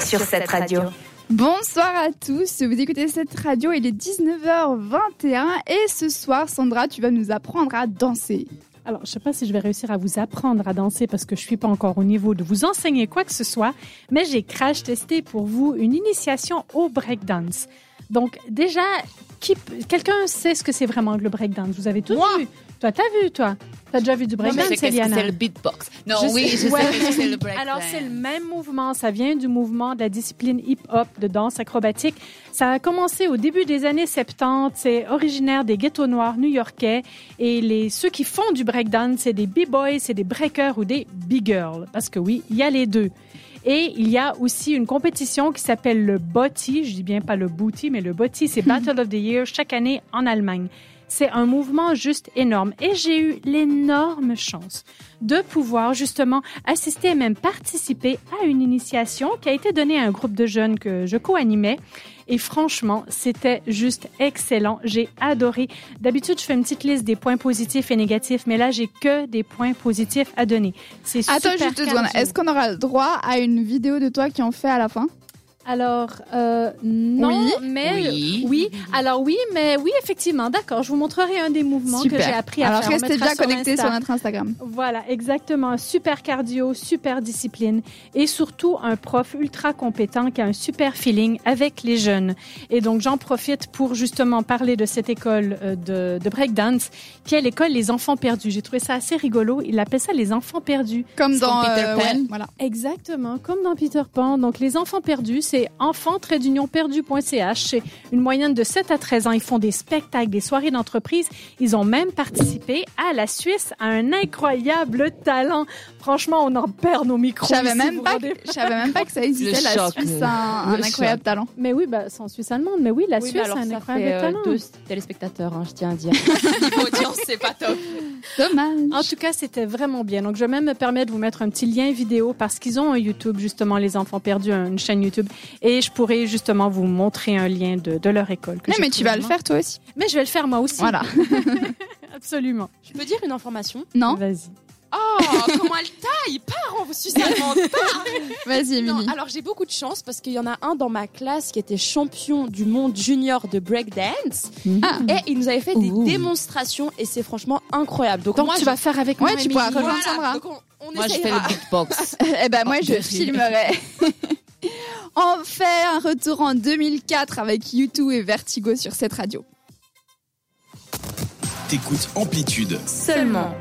Sur cette radio. Bonsoir à tous, vous écoutez cette radio, il est 19h21 et ce soir, Sandra, tu vas nous apprendre à danser. Alors, je ne sais pas si je vais réussir à vous apprendre à danser parce que je suis pas encore au niveau de vous enseigner quoi que ce soit, mais j'ai crash testé pour vous une initiation au breakdance. Donc, déjà, qui, quelqu'un sait ce que c'est vraiment le breakdance? Vous avez tous Moi? vu? Toi, t'as vu, toi? T'as déjà vu du breakdance, c'est le beatbox. Non, Je oui, sais- je ouais. sais que c'est le break. Alors, c'est le même mouvement. Ça vient du mouvement de la discipline hip-hop de danse acrobatique. Ça a commencé au début des années 70. C'est originaire des ghettos noirs new-yorkais. Et les, ceux qui font du breakdance, c'est des b-boys, c'est des breakers ou des b-girls. Parce que oui, il y a les deux. Et il y a aussi une compétition qui s'appelle le BOTY. Je dis bien pas le booty, mais le BOTY, c'est Battle of the Year chaque année en Allemagne. C'est un mouvement juste énorme. Et j'ai eu l'énorme chance de pouvoir justement assister et même participer à une initiation qui a été donnée à un groupe de jeunes que je co-animais. Et franchement, c'était juste excellent. J'ai adoré. D'habitude, je fais une petite liste des points positifs et négatifs, mais là, j'ai que des points positifs à donner. C'est Attends, super juste secondes. cardio. Est-ce qu'on aura le droit à une vidéo de toi qui en fait à la fin? Alors, euh, non, Oui. mais Oui. oui. Alors oui, mais oui, effectivement, d'accord. Je vous montrerai un des mouvements que j'ai appris à Alors faire. On restez bien connectés Insta. sur notre Instagram. Voilà, exactement. Super cardio, super discipline et surtout un prof ultra compétent qui a un super feeling avec les jeunes. Et donc, j'en profite pour justement parler de cette école euh, de, de breakdance qui est l'école Les Enfants Perdus. J'ai trouvé ça assez rigolo. Il appelle ça les Enfants Perdus. Comme dans Peter euh, Pan. ouais, voilà. Exactement, comme dans Peter Pan. Donc, les enfants perdus, c'est enfants-perdu.ch. C'est une moyenne de 7 à 13 ans. Ils font des spectacles, des soirées d'entreprise. Ils ont même participé à la Suisse à un incroyable talent. Franchement, on en perd nos micros. Je savais même pas, savais même pas que ça existait Le la choc, Suisse, a un, le un incroyable choc. talent. Mais oui, bah, c'est en Suisse allemande. Mais oui, la Oui, Suisse a alors un ça incroyable fait euh, talent. deux téléspectateurs, hein, je tiens à dire. Audience, c'est pas top. Dommage. En tout cas, c'était vraiment bien. Donc, je vais même me permettre de vous mettre un petit lien vidéo parce qu'ils ont un YouTube, justement, les enfants perdus, une chaîne YouTube. Et je pourrais justement vous montrer un lien de, de leur école. que Non, mais tu vas le faire toi aussi. Mais je vais le faire moi aussi. Voilà. Absolument. je peux dire une information? Non Vas-y. Oh, comment elle taille Part en Suisse allemande Vas-y, Émilie. alors j'ai beaucoup de chance parce qu'il y en a un dans ma classe qui était champion du monde junior de breakdance Ah. et il nous avait fait des démonstrations et c'est franchement incroyable. Donc, Donc, moi, tu je- vas faire avec Ouais, moi, tu pourras Voilà, Sandra. donc on, on Moi, je fais le beatbox. Eh ben moi, Oh, je filmerai. On fait un retour en 2004 avec U2 et Vertigo sur cette radio. T'écoutes Amplitude. Seulement